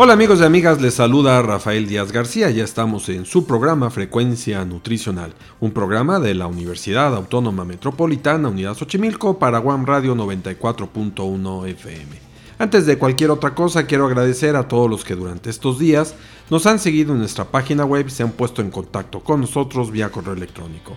Hola amigos y amigas, les saluda Rafael Díaz García, ya estamos en su programa Frecuencia Nutricional, un programa de la Universidad Autónoma Metropolitana Unidad Xochimilco para One Radio 94.1 FM. Antes de cualquier otra cosa, quiero agradecer a todos los que durante estos días nos han seguido en nuestra página web y se han puesto en contacto con nosotros vía correo electrónico.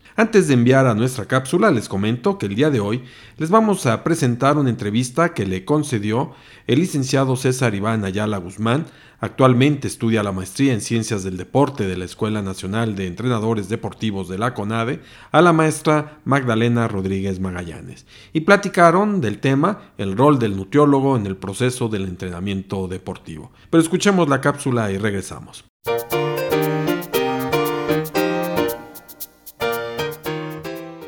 Antes de enviar a nuestra cápsula, les comento que el día de hoy les vamos a presentar una entrevista que le concedió el licenciado César Iván Ayala Guzmán. Actualmente estudia la maestría en Ciencias del Deporte de la Escuela Nacional de Entrenadores Deportivos de la CONADE a la maestra Magdalena Rodríguez Magallanes. Y platicaron del tema, el rol del nutriólogo en el proceso del entrenamiento deportivo. Pero escuchemos la cápsula y regresamos.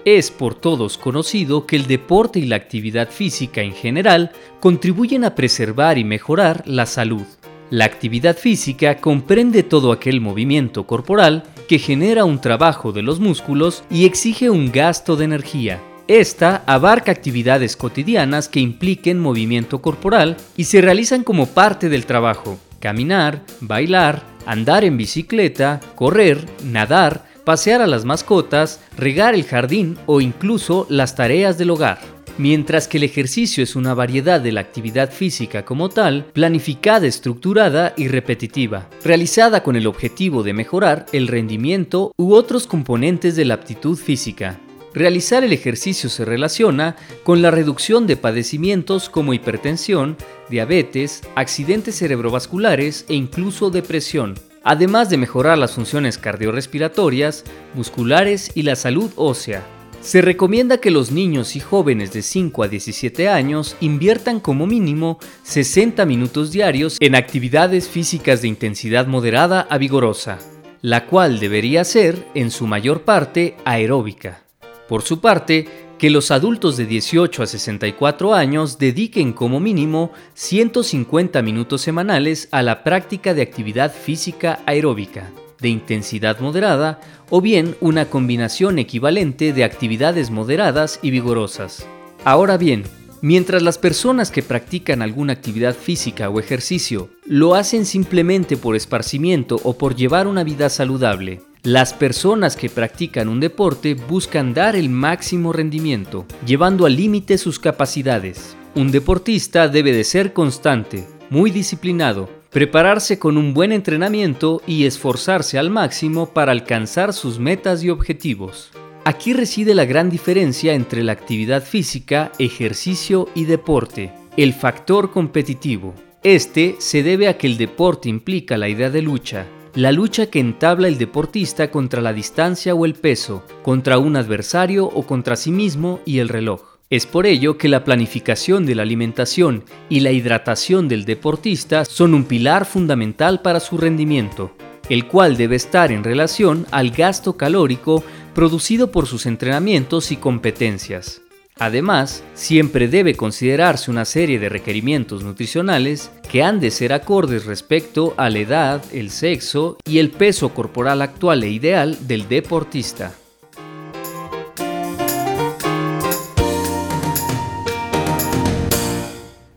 Es por todos conocido que el deporte y la actividad física en general contribuyen a preservar y mejorar la salud. La actividad física comprende todo aquel movimiento corporal que genera un trabajo de los músculos y exige un gasto de energía. Esta abarca actividades cotidianas que impliquen movimiento corporal y se realizan como parte del trabajo. Caminar, bailar, andar en bicicleta, correr, nadar, pasear a las mascotas, regar el jardín o incluso las tareas del hogar. Mientras que el ejercicio es una variedad de la actividad física como tal, planificada, estructurada y repetitiva, realizada con el objetivo de mejorar el rendimiento u otros componentes de la aptitud física. Realizar el ejercicio se relaciona con la reducción de padecimientos como hipertensión, diabetes, accidentes cerebrovasculares e incluso depresión, además de mejorar las funciones cardiorrespiratorias, musculares y la salud ósea. Se recomienda que los niños y jóvenes de 5 a 17 años inviertan como mínimo 60 minutos diarios en actividades físicas de intensidad moderada a vigorosa, la cual debería ser, en su mayor parte, aeróbica. Por su parte, que los adultos de 18 a 64 años dediquen como mínimo 150 minutos semanales a la práctica de actividad física aeróbica, de intensidad moderada o bien una combinación equivalente de actividades moderadas y vigorosas. Ahora bien, mientras las personas que practican alguna actividad física o ejercicio lo hacen simplemente por esparcimiento o por llevar una vida saludable, las personas que practican un deporte buscan dar el máximo rendimiento, llevando al límite sus capacidades. Un deportista debe de ser constante, muy disciplinado, prepararse con un buen entrenamiento y esforzarse al máximo para alcanzar sus metas y objetivos. Aquí reside la gran diferencia entre la actividad física, ejercicio y deporte, el factor competitivo. Este se debe a que el deporte implica la idea de lucha, la lucha que entabla el deportista contra la distancia o el peso, contra un adversario o contra sí mismo y el reloj. Es por ello que la planificación de la alimentación y la hidratación del deportista son un pilar fundamental para su rendimiento, el cual debe estar en relación al gasto calórico producido por sus entrenamientos y competencias. Además, siempre debe considerarse una serie de requerimientos nutricionales que han de ser acordes respecto a la edad, el sexo y el peso corporal actual e ideal del deportista.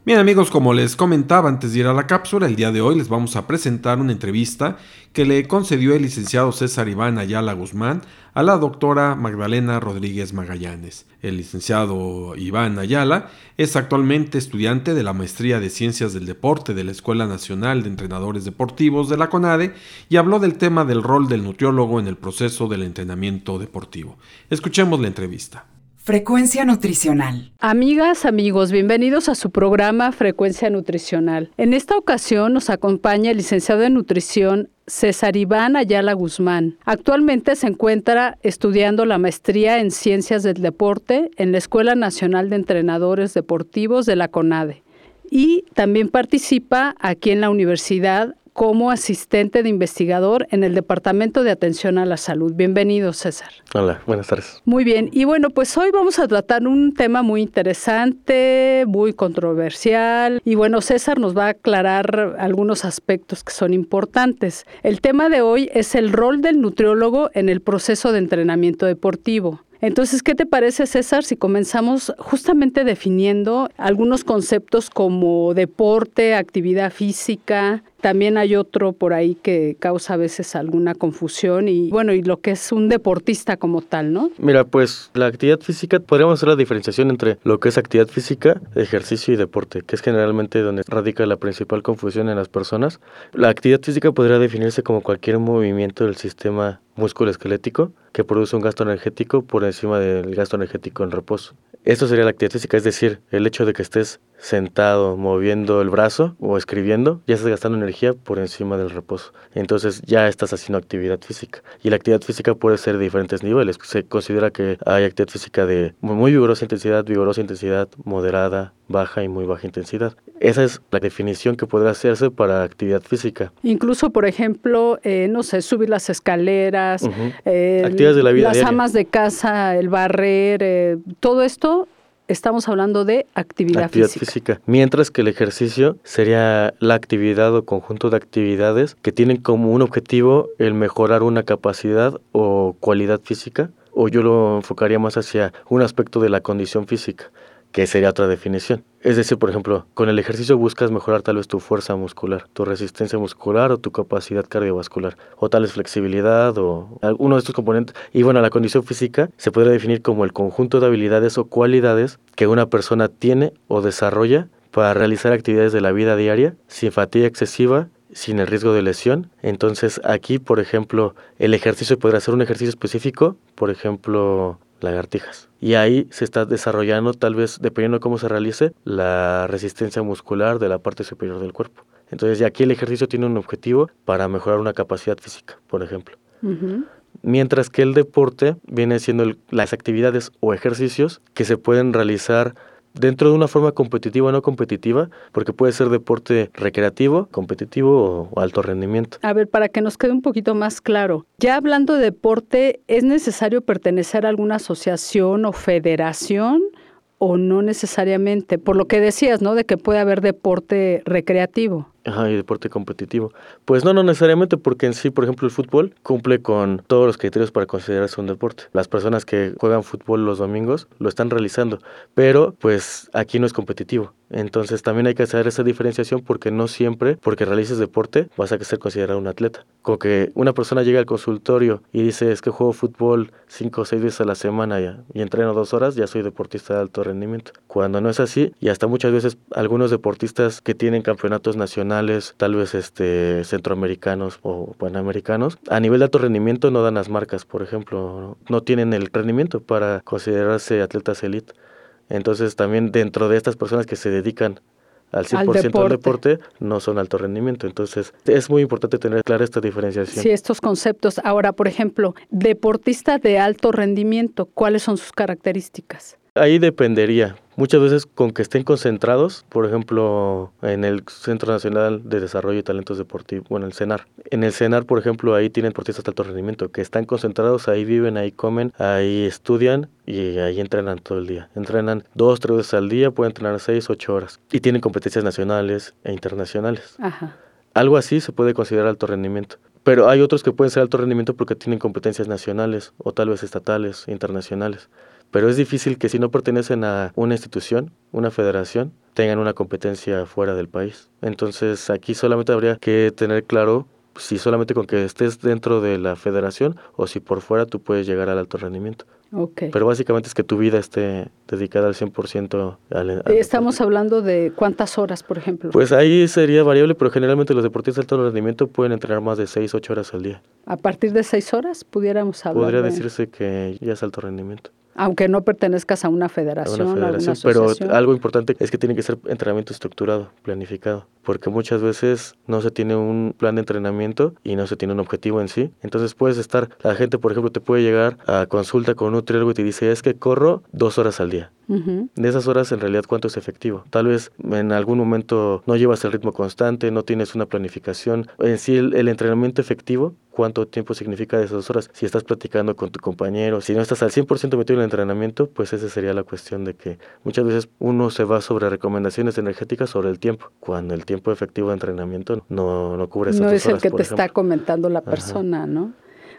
Bien amigos, como les comentaba antes de ir a la cápsula, el día de hoy les vamos a presentar una entrevista que le concedió el licenciado César Iván Ayala Guzmán a la doctora Magdalena Rodríguez Magallanes. El licenciado Iván Ayala es actualmente estudiante de la Maestría de Ciencias del Deporte de la Escuela Nacional de Entrenadores Deportivos de la CONADE y habló del tema del rol del nutriólogo en el proceso del entrenamiento deportivo. Escuchemos la entrevista. Frecuencia nutricional. Amigas, amigos, bienvenidos a su programa Frecuencia Nutricional. En esta ocasión nos acompaña el licenciado en nutrición César Iván Ayala Guzmán. Actualmente se encuentra estudiando la maestría en Ciencias del Deporte en la Escuela Nacional de Entrenadores Deportivos de la CONADE y también participa aquí en la universidad como asistente de investigador en el Departamento de Atención a la Salud. Bienvenido, César. Hola, buenas tardes. Muy bien, y bueno, pues hoy vamos a tratar un tema muy interesante, muy controversial, y bueno, César nos va a aclarar algunos aspectos que son importantes. El tema de hoy es el rol del nutriólogo en el proceso de entrenamiento deportivo. Entonces, ¿qué te parece, César, si comenzamos justamente definiendo algunos conceptos como deporte, actividad física? También hay otro por ahí que causa a veces alguna confusión y bueno, y lo que es un deportista como tal, ¿no? Mira, pues la actividad física, podríamos hacer la diferenciación entre lo que es actividad física, ejercicio y deporte, que es generalmente donde radica la principal confusión en las personas. La actividad física podría definirse como cualquier movimiento del sistema músculo-esquelético que produce un gasto energético por encima del gasto energético en reposo. Esto sería la actividad física, es decir, el hecho de que estés sentado moviendo el brazo o escribiendo, ya estás gastando energía por encima del reposo. Entonces ya estás haciendo actividad física. Y la actividad física puede ser de diferentes niveles. Se considera que hay actividad física de muy vigorosa intensidad, vigorosa intensidad, moderada, baja y muy baja intensidad. Esa es la definición que podrá hacerse para actividad física. Incluso, por ejemplo, eh, no sé, subir las escaleras, actividades de la vida las amas de casa, el barrer, eh, todo esto estamos hablando de actividad, actividad física. Mientras que el ejercicio sería la actividad o conjunto de actividades que tienen como un objetivo el mejorar una capacidad o cualidad física, o yo lo enfocaría más hacia un aspecto de la condición física que sería otra definición. Es decir, por ejemplo, con el ejercicio buscas mejorar tal vez tu fuerza muscular, tu resistencia muscular o tu capacidad cardiovascular, o tal vez flexibilidad o alguno de estos componentes. Y bueno, la condición física se podría definir como el conjunto de habilidades o cualidades que una persona tiene o desarrolla para realizar actividades de la vida diaria sin fatiga excesiva sin el riesgo de lesión. Entonces aquí, por ejemplo, el ejercicio podría ser un ejercicio específico, por ejemplo, lagartijas. Y ahí se está desarrollando, tal vez, dependiendo de cómo se realice, la resistencia muscular de la parte superior del cuerpo. Entonces, ya aquí el ejercicio tiene un objetivo para mejorar una capacidad física, por ejemplo. Mientras que el deporte viene siendo las actividades o ejercicios que se pueden realizar dentro de una forma competitiva o no competitiva, porque puede ser deporte recreativo, competitivo o, alto rendimiento. A ver, para que nos quede un poquito más claro, ya hablando de deporte, ¿es necesario pertenecer a alguna asociación o federación? o no necesariamente, por lo que decías, ¿no? De que puede haber deporte recreativo. Ajá, y deporte competitivo. Pues no, no necesariamente, porque en sí, por ejemplo, el fútbol cumple con todos los criterios para considerarse un deporte. Las personas que juegan fútbol los domingos lo están realizando, pero pues aquí no es competitivo. Entonces también hay que hacer esa diferenciación porque no siempre, porque realices deporte, vas a ser considerado un atleta. Como que una persona llega al consultorio y dice, es que juego fútbol cinco o seis veces a la semana ya, y entreno dos horas, ya soy deportista de alto rendimiento. Cuando no es así, y hasta muchas veces algunos deportistas que tienen campeonatos nacionales, tal vez este, centroamericanos o panamericanos, a nivel de alto rendimiento no dan las marcas, por ejemplo, no tienen el rendimiento para considerarse atletas elite. Entonces también dentro de estas personas que se dedican al 100% al deporte. al deporte, no son alto rendimiento. Entonces es muy importante tener clara esta diferenciación. Sí, estos conceptos. Ahora, por ejemplo, deportista de alto rendimiento, ¿cuáles son sus características? Ahí dependería. Muchas veces con que estén concentrados, por ejemplo, en el Centro Nacional de Desarrollo y Talentos Deportivos, bueno, el CENAR. En el CENAR, por ejemplo, ahí tienen deportistas de alto rendimiento, que están concentrados, ahí viven, ahí comen, ahí estudian y ahí entrenan todo el día. Entrenan dos, tres veces al día, pueden entrenar seis, ocho horas. Y tienen competencias nacionales e internacionales. Ajá. Algo así se puede considerar alto rendimiento. Pero hay otros que pueden ser alto rendimiento porque tienen competencias nacionales o tal vez estatales, internacionales pero es difícil que si no pertenecen a una institución, una federación, tengan una competencia fuera del país. Entonces aquí solamente habría que tener claro si solamente con que estés dentro de la federación o si por fuera tú puedes llegar al alto rendimiento. Okay. Pero básicamente es que tu vida esté dedicada al 100% al, al Estamos hablando de cuántas horas, por ejemplo. Pues ahí sería variable, pero generalmente los deportistas de alto rendimiento pueden entrenar más de 6, 8 horas al día. ¿A partir de 6 horas pudiéramos hablar? Podría decirse que ya es alto rendimiento. Aunque no pertenezcas a una federación, a una, federación, pero algo importante es que tiene que ser entrenamiento estructurado, planificado, porque muchas veces no se tiene un plan de entrenamiento y no se tiene un objetivo en sí. Entonces puedes estar, la gente por ejemplo te puede llegar a consulta con un nutriólogo y te dice es que corro dos horas al día. De esas horas, en realidad, ¿cuánto es efectivo? Tal vez en algún momento no llevas el ritmo constante, no tienes una planificación. En sí, el, entrenamiento efectivo, ¿cuánto tiempo significa de esas horas? Si estás platicando con tu compañero, si no estás al 100% metido en el entrenamiento, pues esa sería la cuestión de que muchas veces uno se va sobre recomendaciones energéticas sobre el tiempo, cuando el tiempo efectivo de entrenamiento no, no cubre esas No es el que te está comentando la persona, ¿no?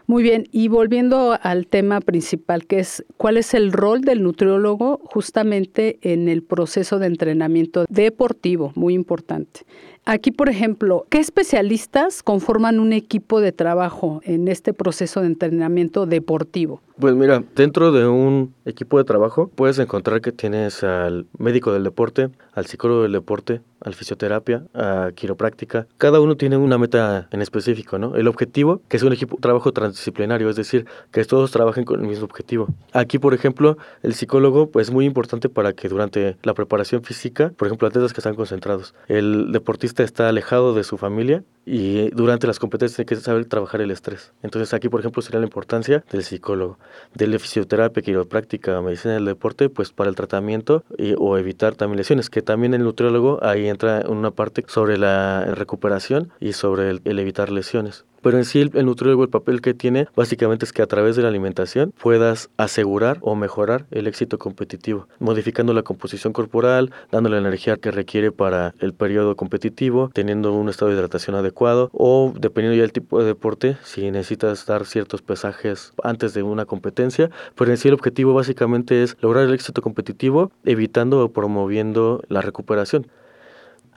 Muy bien, y volviendo al tema principal, que es cuál es el rol del nutriólogo justamente en el proceso de entrenamiento deportivo, muy importante. Aquí, por ejemplo, ¿qué especialistas conforman un equipo de trabajo en este proceso de entrenamiento deportivo? Pues mira, dentro de un equipo de trabajo puedes encontrar que tienes al médico del deporte, al psicólogo del deporte, al fisioterapia, a quiropráctica. Cada uno tiene una meta en específico, ¿no? El objetivo, que es un equipo de trabajo transdisciplinario, es decir, que todos trabajen con el mismo objetivo. Aquí, por ejemplo, el psicólogo pues, es muy importante para que durante la preparación física, por ejemplo, atletas que están concentrados, el deportista está alejado de su familia y durante las competencias tiene que saber trabajar el estrés. Entonces aquí, por ejemplo, sería la importancia del psicólogo, de la fisioterapia, quiropráctica, medicina del deporte, pues para el tratamiento y, o evitar también lesiones, que también el nutriólogo ahí entra en una parte sobre la recuperación y sobre el evitar lesiones. Pero en sí el, nutriólogo el papel que tiene básicamente es que a través de la alimentación puedas asegurar o mejorar el éxito competitivo, modificando la composición corporal, dándole la energía que requiere para el periodo competitivo, teniendo un estado de hidratación adecuado o dependiendo ya del tipo de deporte, si necesitas dar ciertos pesajes antes de una competencia, pero en sí el objetivo básicamente es lograr el éxito competitivo evitando o promoviendo la recuperación.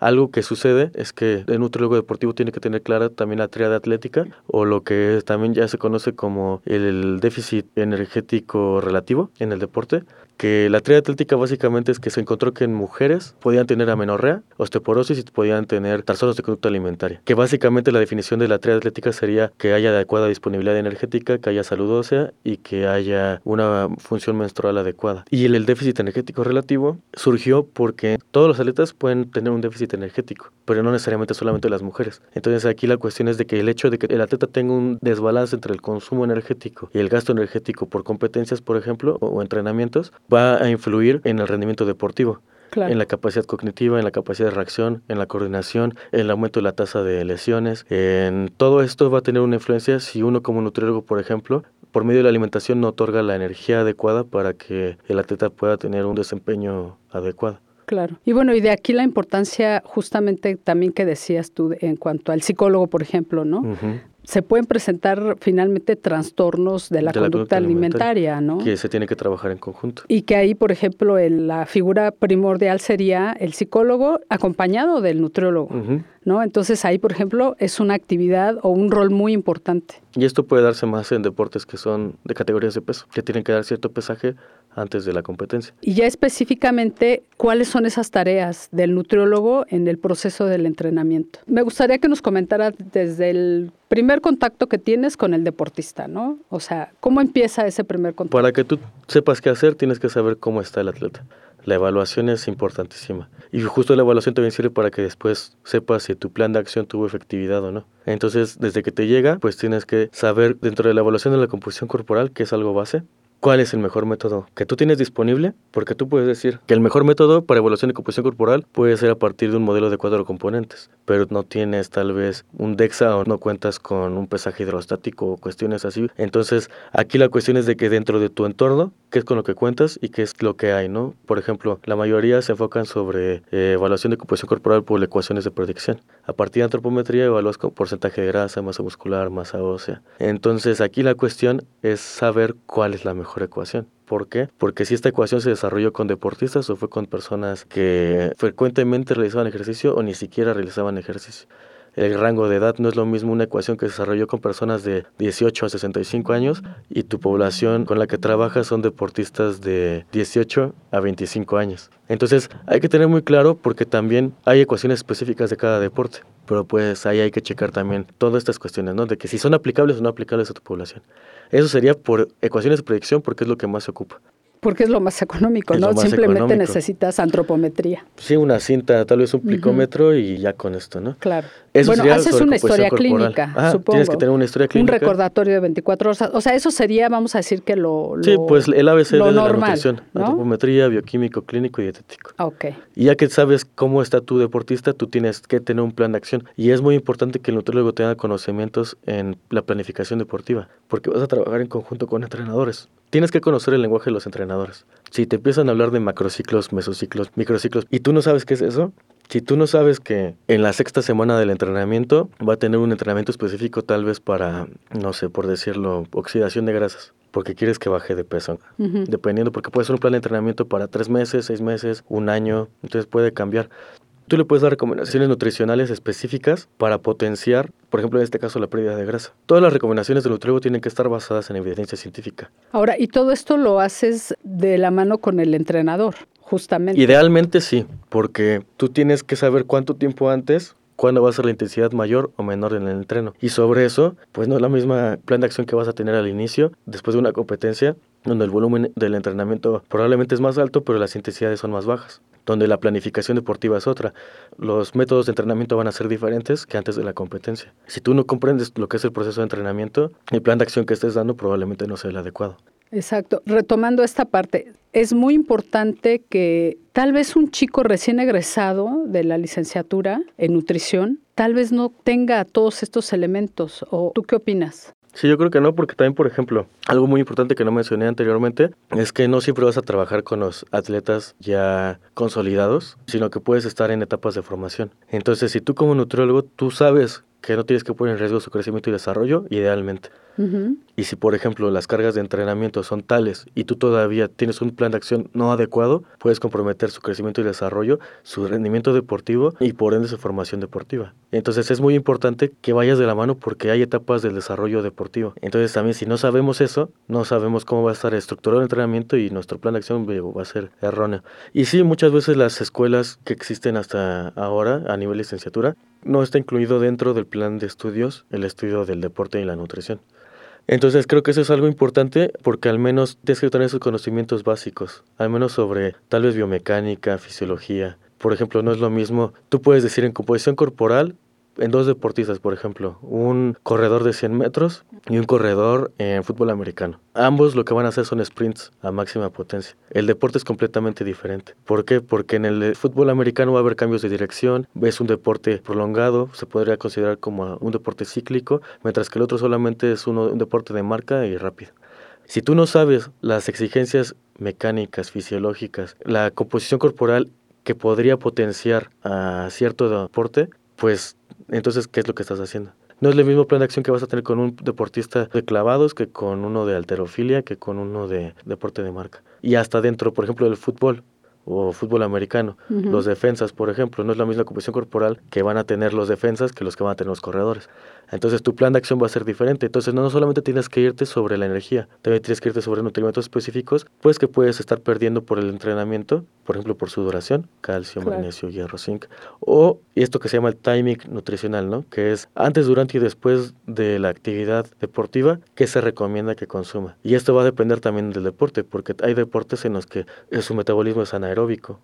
Algo que sucede es que el nutriólogo deportivo tiene que tener clara también la triada atlética o lo que también ya se conoce como el déficit energético relativo en el deporte, que la triada atlética básicamente es que se encontró que en mujeres podían tener amenorrea, osteoporosis y podían tener trastornos de conducta alimentaria. Que básicamente la definición de la triada atlética sería que haya adecuada disponibilidad energética, que haya salud ósea y que haya una función menstrual adecuada. Y el déficit energético relativo surgió porque todos los atletas pueden tener un déficit energético, pero no necesariamente solamente las mujeres. Entonces aquí la cuestión es de que el hecho de que el atleta tenga un desbalance entre el consumo energético y el gasto energético por competencias, por ejemplo, o entrenamientos, va a influir en el rendimiento deportivo. en la capacidad cognitiva, en la capacidad de reacción, en la coordinación, en el aumento de la tasa de lesiones. En todo esto va a tener una influencia si uno como nutriólogo, por ejemplo, por medio de la alimentación no otorga la energía adecuada para que el atleta pueda tener un desempeño adecuado. Claro. Y bueno, y de aquí la importancia justamente también que decías tú en cuanto al psicólogo, por ejemplo, ¿no? Se pueden presentar finalmente trastornos de la, conducta, alimentaria, ¿no? Que se tiene que trabajar en conjunto. Y que ahí, por ejemplo, la figura primordial sería el psicólogo acompañado del nutriólogo, ¿no? Entonces ahí, por ejemplo, es una actividad o un rol muy importante. Y esto puede darse más en deportes que son de categorías de peso, que tienen que dar cierto pesaje antes de la competencia. Y ya específicamente, ¿cuáles son esas tareas del nutriólogo en el proceso del entrenamiento? Me gustaría que nos comentara desde el primer contacto que tienes con el deportista, ¿no? O sea, ¿cómo empieza ese primer contacto? Para que tú sepas qué hacer, tienes que saber cómo está el atleta. La evaluación es importantísima. Y justo la evaluación también sirve para que después sepas si tu plan de acción tuvo efectividad o no. Entonces, desde que te llega, pues tienes que saber dentro de la evaluación de la composición corporal, que es algo base, cuál es el mejor método que tú tienes disponible, porque tú puedes decir que el mejor método para evaluación de composición corporal puede ser a partir de un modelo de cuatro componentes, pero no tienes tal vez un DEXA o no cuentas con un pesaje hidrostático o cuestiones así. Entonces, aquí la cuestión es de que dentro de tu entorno, qué es con lo que cuentas y qué es lo que hay, ¿no? Por ejemplo, la mayoría se enfocan sobre eh, evaluación de composición corporal por ecuaciones de predicción. A partir de antropometría evalúas con porcentaje de grasa, masa muscular, masa ósea. Entonces, aquí la cuestión es saber cuál es la mejor ecuación. ¿Por qué? Porque si esta ecuación se desarrolló con deportistas o fue con personas que frecuentemente realizaban ejercicio o ni siquiera realizaban ejercicio. El rango de edad no es lo mismo una ecuación que se desarrolló con personas de 18 a 65 años y tu población con la que trabajas son deportistas de 18 a 25 años. Entonces hay que tener muy claro porque también hay ecuaciones específicas de cada deporte pero pues ahí hay que checar también todas estas cuestiones, ¿no? De que si son aplicables o no aplicables a tu población. Eso sería por ecuaciones de predicción porque es lo que más se ocupa. Porque es lo más económico, ¿no? Simplemente necesitas antropometría. Sí, una cinta, tal vez un plicómetro y ya con esto, ¿no? Claro. bueno, haces una historia clínica, supongo. Tienes que tener una historia clínica. Un recordatorio de 24 horas. O sea, eso sería, vamos a decir que lo, Sí, pues el ABC de la nutrición. Antropometría, bioquímico, clínico y dietético. Ok. Y ya que sabes cómo está tu deportista, tú tienes que tener un plan de acción. Y es muy importante que el nutriólogo tenga conocimientos en la planificación deportiva, porque vas a trabajar en conjunto con entrenadores. Tienes que conocer el lenguaje de los entrenadores. Si te empiezan a hablar de macrociclos, mesociclos, microciclos, y tú no sabes qué es eso, si tú no sabes que en la sexta semana del entrenamiento va a tener un entrenamiento específico tal vez para, no sé, por decirlo, oxidación de grasas, porque quieres que baje de peso, dependiendo, porque puede ser un plan de entrenamiento para tres meses, seis meses, un año, entonces puede cambiar. Tú le puedes dar recomendaciones nutricionales específicas para potenciar, por ejemplo, en este caso, la pérdida de grasa. Todas las recomendaciones del nutriólogo tienen que estar basadas en evidencia científica. Ahora, ¿y todo esto lo haces de la mano con el entrenador, justamente? Idealmente sí, porque tú tienes que saber cuánto tiempo antes cuándo va a ser la intensidad mayor o menor en el entreno. Y sobre eso, pues no es la misma plan de acción que vas a tener al inicio, después de una competencia, donde el volumen del entrenamiento probablemente es más alto, pero las intensidades son más bajas donde la planificación deportiva es otra. Los métodos de entrenamiento van a ser diferentes que antes de la competencia. Si tú no comprendes lo que es el proceso de entrenamiento, el plan de acción que estés dando probablemente no sea el adecuado. Exacto. Retomando esta parte, es muy importante que tal vez un chico recién egresado de la licenciatura en nutrición, tal vez no tenga todos estos elementos. ¿O tú qué opinas? Sí, yo creo que no, porque también, por ejemplo, algo muy importante que no mencioné anteriormente es que no siempre vas a trabajar con los atletas ya consolidados, sino que puedes estar en etapas de formación. Entonces, si tú como nutriólogo, tú sabes que no tienes que poner en riesgo su crecimiento y desarrollo, idealmente. Y si, por ejemplo, las cargas de entrenamiento son tales y tú todavía tienes un plan de acción no adecuado, puedes comprometer su crecimiento y desarrollo, su rendimiento deportivo y por ende su formación deportiva. Entonces es muy importante que vayas de la mano porque hay etapas del desarrollo deportivo. Entonces también si no sabemos eso, no sabemos cómo va a estar estructurado el entrenamiento y nuestro plan de acción va a ser erróneo. Y sí, muchas veces las escuelas que existen hasta ahora a nivel licenciatura no está incluido dentro del plan de estudios el estudio del deporte y la nutrición. Entonces creo que eso es algo importante porque al menos tienes que tener esos conocimientos básicos, al menos sobre tal vez biomecánica, fisiología. Por ejemplo, no es lo mismo, tú puedes decir en composición corporal, en dos deportistas, por ejemplo, un corredor de 100 metros y un corredor en fútbol americano. Ambos lo que van a hacer son sprints a máxima potencia. El deporte es completamente diferente. ¿Por qué? Porque en el fútbol americano va a haber cambios de dirección, es un deporte prolongado, se podría considerar como un deporte cíclico, mientras que el otro solamente es un deporte de marca y rápido. Si tú no sabes las exigencias mecánicas, fisiológicas, la composición corporal que podría potenciar a cierto deporte, pues entonces, ¿qué es lo que estás haciendo? No es el mismo plan de acción que vas a tener con un deportista de clavados que con uno de alterofilia, que con uno de deporte de marca. Y hasta dentro, por ejemplo, del fútbol o fútbol americano. Los defensas, por ejemplo, no es la misma composición corporal que van a tener los defensas que los que van a tener los corredores. Entonces tu plan de acción va a ser diferente. Entonces no solamente tienes que irte sobre la energía, también tienes que irte sobre nutrientes específicos, pues que puedes estar perdiendo por el entrenamiento, por ejemplo por su duración, calcio, magnesio, hierro, zinc, o esto que se llama el timing nutricional, ¿no? Que es antes, durante y después de la actividad deportiva que se recomienda que consuma. Y esto va a depender también del deporte, porque hay deportes en los que su metabolismo es anaeróbico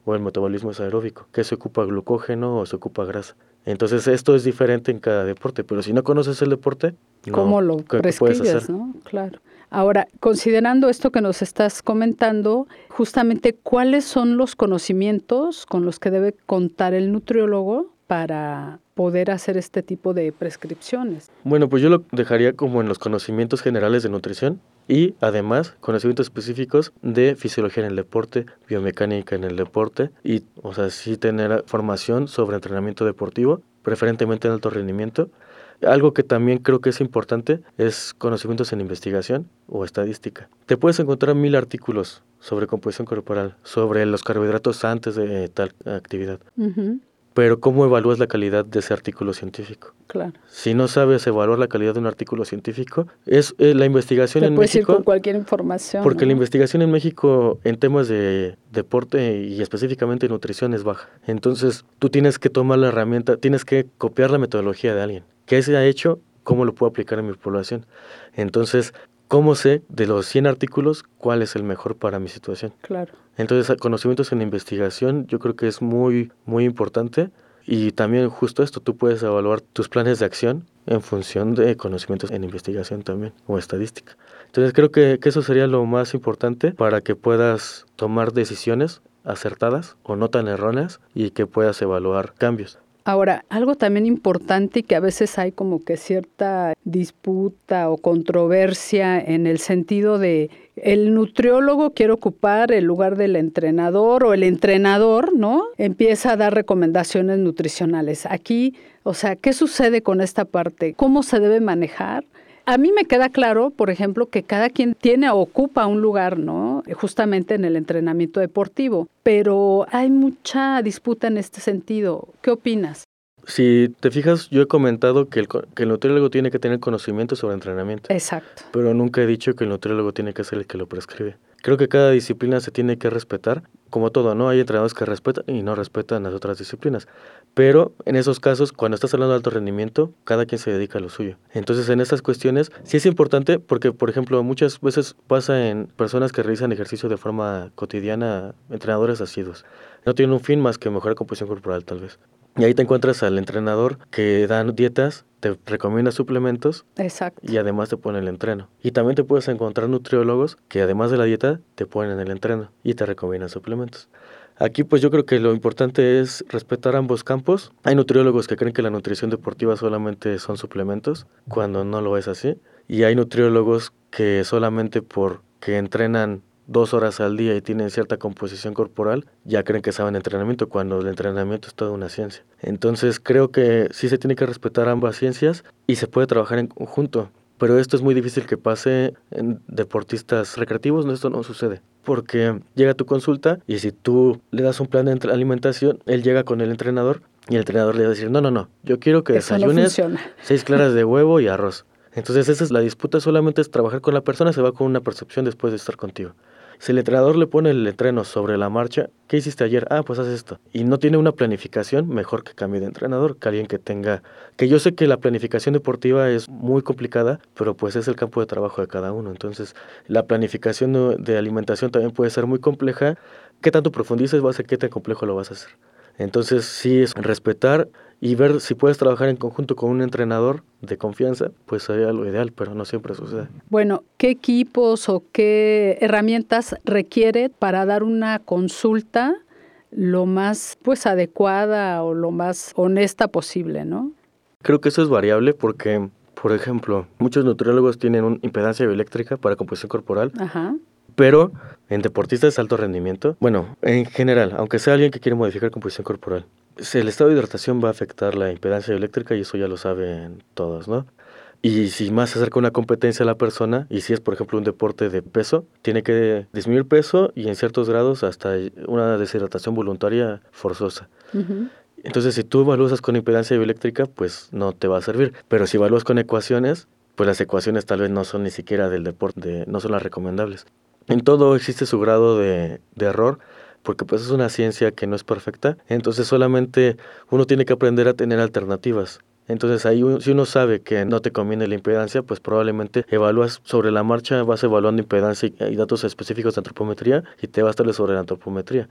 o el metabolismo es aeróbico, que se ocupa glucógeno o se ocupa grasa. Entonces esto es diferente en cada deporte, pero si no conoces el deporte, ¿cómo lo prescribes, no? Claro. Ahora, considerando esto que nos estás comentando, justamente cuáles son los conocimientos con los que debe contar el nutriólogo para poder hacer este tipo de prescripciones. Bueno, pues yo lo dejaría como en los conocimientos generales de nutrición y además conocimientos específicos de fisiología en el deporte, biomecánica en el deporte y, o sea, sí tener formación sobre entrenamiento deportivo, preferentemente en alto rendimiento. Algo que también creo que es importante es conocimientos en investigación o estadística. Te puedes encontrar mil artículos sobre composición corporal, sobre los carbohidratos antes de tal actividad pero ¿cómo evalúas la calidad de ese artículo científico? Claro. Si no sabes evaluar la calidad de un artículo científico, es eh, la investigación Te en puedes México. Ir con cualquier información. Porque la investigación en México en temas de deporte y específicamente nutrición es baja. Entonces, tú tienes que tomar la herramienta, tienes que copiar la metodología de alguien. ¿Qué se ha hecho? ¿Cómo lo puedo aplicar en mi población? Entonces, ¿cómo sé de los 100 artículos cuál es el mejor para mi situación? Claro. Entonces, conocimientos en investigación yo creo que es muy, muy importante. Y también justo esto, tú puedes evaluar tus planes de acción en función de conocimientos en investigación también o estadística. Entonces creo que, que eso sería lo más importante para que puedas tomar decisiones acertadas o no tan erróneas y que puedas evaluar cambios. Ahora, algo también importante y que a veces hay como que cierta disputa o controversia en el sentido de el nutriólogo quiere ocupar el lugar del entrenador o el entrenador, ¿no? Empieza a dar recomendaciones nutricionales. Aquí, o sea, ¿qué sucede con esta parte? ¿Cómo se debe manejar? A mí me queda claro, por ejemplo, que cada quien tiene o ocupa un lugar, ¿no? Justamente en el entrenamiento deportivo, pero hay mucha disputa en este sentido. ¿Qué opinas? Si te fijas, yo he comentado que el, que el nutriólogo tiene que tener conocimiento sobre entrenamiento. Exacto. Pero nunca he dicho que el nutriólogo tiene que ser el que lo prescribe. Creo que cada disciplina se tiene que respetar, como todo, ¿no? Hay entrenadores que respetan y no respetan las otras disciplinas. Pero en esos casos, cuando estás hablando de alto rendimiento, cada quien se dedica a lo suyo. Entonces, en estas cuestiones, sí es importante porque, por ejemplo, muchas veces pasa en personas que realizan ejercicio de forma cotidiana, entrenadores asiduos. No tienen un fin más que mejorar composición corporal, tal vez. Y ahí te encuentras al entrenador que da dietas, te recomienda suplementos Exacto. y además te pone el entreno. Y también te puedes encontrar nutriólogos que además de la dieta te ponen el entreno y te recomiendan suplementos. Aquí pues yo creo que lo importante es respetar ambos campos. Hay nutriólogos que creen que la nutrición deportiva solamente son suplementos, cuando no lo es así. Y hay nutriólogos que solamente porque entrenan dos horas al día y tienen cierta composición corporal, ya creen que saben entrenamiento, cuando el entrenamiento es toda una ciencia. Entonces creo que sí se tiene que respetar ambas ciencias y se puede trabajar en conjunto. Pero esto es muy difícil que pase en deportistas recreativos, no, esto no sucede. Porque llega tu consulta y si tú le das un plan de alimentación, él llega con el entrenador y el entrenador le va a decir, no, no, no, yo quiero que Eso desayunes seis claras de huevo y arroz. Entonces esa es la disputa, solamente es trabajar con la persona, se va con una percepción después de estar contigo. Si el entrenador le pone el entreno sobre la marcha, ¿qué hiciste ayer? Ah, pues haz esto. Y no tiene una planificación, mejor que cambie de entrenador, que alguien que tenga... Que yo sé que la planificación deportiva es muy complicada, pero pues es el campo de trabajo de cada uno. Entonces, la planificación de alimentación también puede ser muy compleja. ¿Qué tanto profundices va a ser qué tan complejo lo vas a hacer? Entonces, sí es respetar y ver si puedes trabajar en conjunto con un entrenador de confianza, pues sería lo ideal, pero no siempre sucede. Bueno, ¿qué equipos o qué herramientas requiere para dar una consulta lo más pues adecuada o lo más honesta posible, ¿no? Creo que eso es variable porque, por ejemplo, muchos nutriólogos tienen una impedancia bioeléctrica para composición corporal, Ajá. pero en deportistas de alto rendimiento, bueno, en general, aunque sea alguien que quiere modificar composición corporal, el estado de hidratación va a afectar la impedancia bioeléctrica y eso ya lo saben todos, ¿no? Y si más se acerca una competencia a la persona, y si es, por ejemplo, un deporte de peso, tiene que disminuir peso y en ciertos grados hasta una deshidratación voluntaria forzosa. Ujú. Entonces, si tú evalúas con impedancia bioeléctrica, pues no te va a servir. Pero si evalúas con ecuaciones, pues las ecuaciones tal vez no son ni siquiera del deporte, no son las recomendables. En todo existe su grado de, de error, porque pues es una ciencia que no es perfecta. Entonces solamente uno tiene que aprender a tener alternativas. Entonces ahí si uno sabe que no te conviene la impedancia, pues probablemente evalúas sobre la marcha, vas evaluando impedancia y, datos específicos de antropometría y te vas a sobre la antropometría.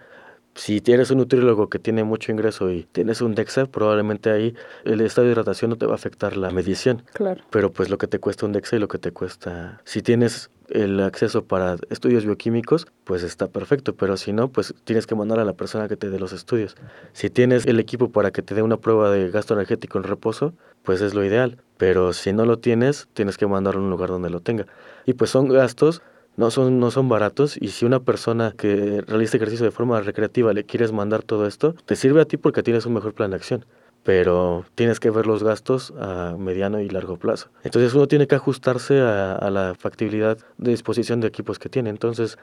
Si tienes un nutriólogo que tiene mucho ingreso y tienes un DEXA, probablemente ahí el estado de hidratación no te va a afectar la medición. Claro. Pero pues lo que te cuesta un DEXA y lo que te cuesta... Si tienes el acceso para estudios bioquímicos, pues está perfecto, pero si no, pues tienes que mandar a la persona que te dé los estudios. Si tienes el equipo para que te dé una prueba de gasto energético en reposo, pues es lo ideal. Pero si no lo tienes, tienes que mandarlo a un lugar donde lo tenga. Y pues son gastos no son, no son baratos y si una persona que realiza ejercicio de forma recreativa le quieres mandar todo esto, te sirve a ti porque tienes un mejor plan de acción. Pero tienes que ver los gastos a mediano y largo plazo. Entonces uno tiene que ajustarse a, a la factibilidad de disposición de equipos que tiene. Entonces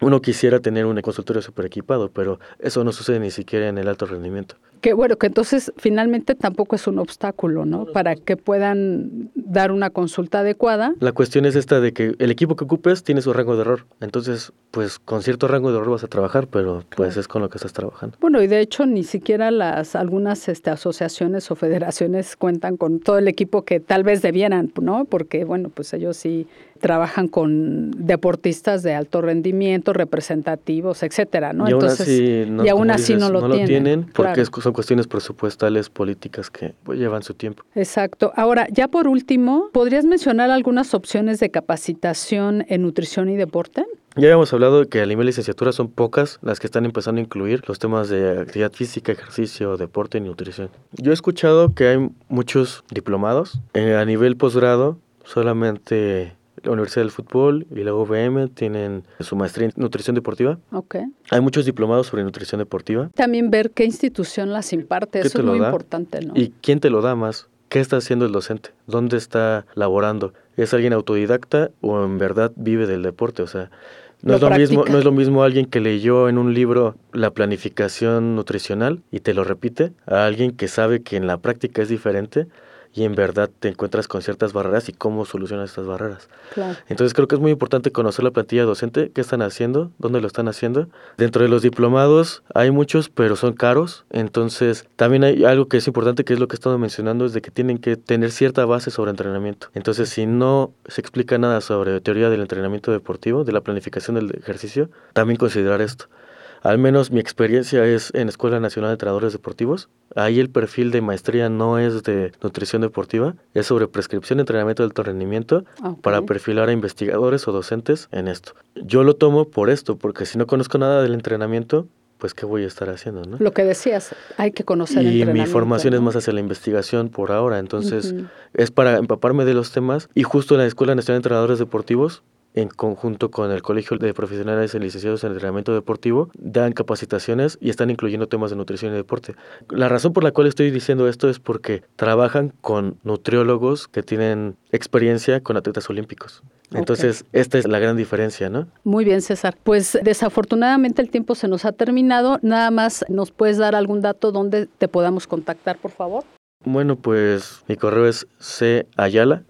uno quisiera tener un consultorio super equipado, pero eso no sucede ni siquiera en el alto rendimiento. Que bueno, que entonces finalmente tampoco es un obstáculo, ¿no? Para que puedan dar una consulta adecuada. La cuestión es esta de que el equipo que ocupes tiene su rango de error. Entonces, pues con cierto rango de error vas a trabajar, pero pues es con lo que estás trabajando. Bueno, y de hecho ni siquiera las algunas este, asociaciones o federaciones cuentan con todo el equipo que tal vez debieran, ¿no? Porque bueno, pues ellos sí trabajan con deportistas de alto rendimiento, representativos, etcétera, ¿no? Y aún así no, y aún así no lo no tienen, porque claro. son cuestiones presupuestales, políticas que pues, llevan su tiempo. Exacto. Ahora, ya por último, ¿podrías mencionar algunas opciones de capacitación en nutrición y deporte? Ya habíamos hablado de que a nivel licenciatura son pocas las que están empezando a incluir los temas de actividad física, ejercicio, deporte y nutrición. Yo he escuchado que hay muchos diplomados. Eh, a nivel posgrado, solamente la Universidad del Fútbol y la UVM tienen su maestría en nutrición deportiva. Ok. Hay muchos diplomados sobre nutrición deportiva. También ver qué institución las imparte, ¿Qué eso es muy da? importante, ¿no? ¿Y quién te lo da más? ¿Qué está haciendo el docente? ¿Dónde está laborando? ¿Es alguien autodidacta o en verdad vive del deporte? O sea, no Lo es, lo mismo, no es lo mismo alguien que leyó en un libro la planificación nutricional y te lo repite a alguien que sabe que en la práctica es diferente y en verdad te encuentras con ciertas barreras y cómo solucionas estas barreras. Claro. Entonces creo que es muy importante conocer la plantilla docente, qué están haciendo, dónde lo están haciendo. Dentro de los diplomados hay muchos, pero son caros. Entonces también hay algo que es importante, que es lo que he estado mencionando, es de que tienen que tener cierta base sobre entrenamiento. Entonces si no se explica nada sobre teoría del entrenamiento deportivo, de la planificación del ejercicio, también considerar esto. Al menos mi experiencia es en Escuela Nacional de Entrenadores Deportivos. Ahí el perfil de maestría no es de nutrición deportiva, es sobre prescripción de entrenamiento de alto rendimiento para perfilar a investigadores o docentes en esto. Yo lo tomo por esto, porque si no conozco nada del entrenamiento, pues qué voy a estar haciendo, ¿no? Lo que decías, hay que conocer Y mi formación es más hacia la investigación por ahora, entonces es para empaparme de los temas y justo en la Escuela Nacional de Entrenadores Deportivos en conjunto con el Colegio de Profesionales y Licenciados en Entrenamiento Deportivo, dan capacitaciones y están incluyendo temas de nutrición y deporte. La razón por la cual estoy diciendo esto es porque trabajan con nutriólogos que tienen experiencia con atletas olímpicos. Entonces, esta es la gran diferencia, ¿no? Muy bien, César. Pues desafortunadamente el tiempo se nos ha terminado. Nada más, ¿nos puedes dar algún dato donde te podamos contactar, por favor? Bueno, pues mi correo es cayala,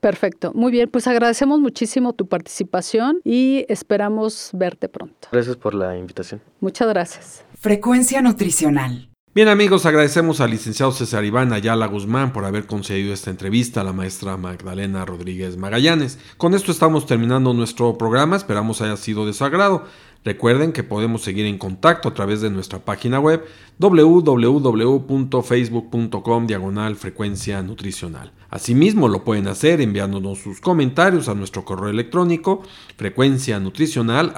Perfecto. Muy bien, pues agradecemos muchísimo tu participación y esperamos verte pronto. Gracias por la invitación. Muchas gracias. Frecuencia nutricional. Bien amigos, agradecemos al licenciado César Iván Ayala Guzmán por haber concedido esta entrevista a la maestra Magdalena Rodríguez Magallanes. Con esto estamos terminando nuestro programa, esperamos haya sido de su agrado. Recuerden que podemos seguir en contacto a través de nuestra página web www.facebook.com diagonal frecuencia nutricional. Asimismo lo pueden hacer enviándonos sus comentarios a nuestro correo electrónico frecuencia nutricional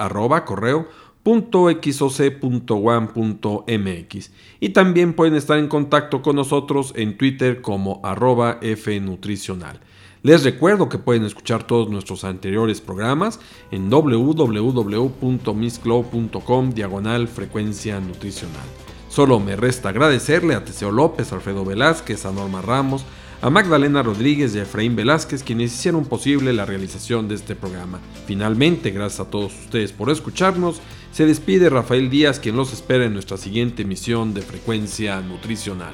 y también pueden estar en contacto con nosotros en Twitter como arroba fnutricional. Les recuerdo que pueden escuchar todos nuestros anteriores programas en www.misclow.com diagonal frecuencia nutricional. Solo me resta agradecerle a Teseo López, Alfredo Velázquez, a Norma Ramos, a Magdalena Rodríguez y a Efraín Velázquez quienes hicieron posible la realización de este programa. Finalmente, gracias a todos ustedes por escucharnos, se despide Rafael Díaz quien los espera en nuestra siguiente emisión de Frecuencia Nutricional.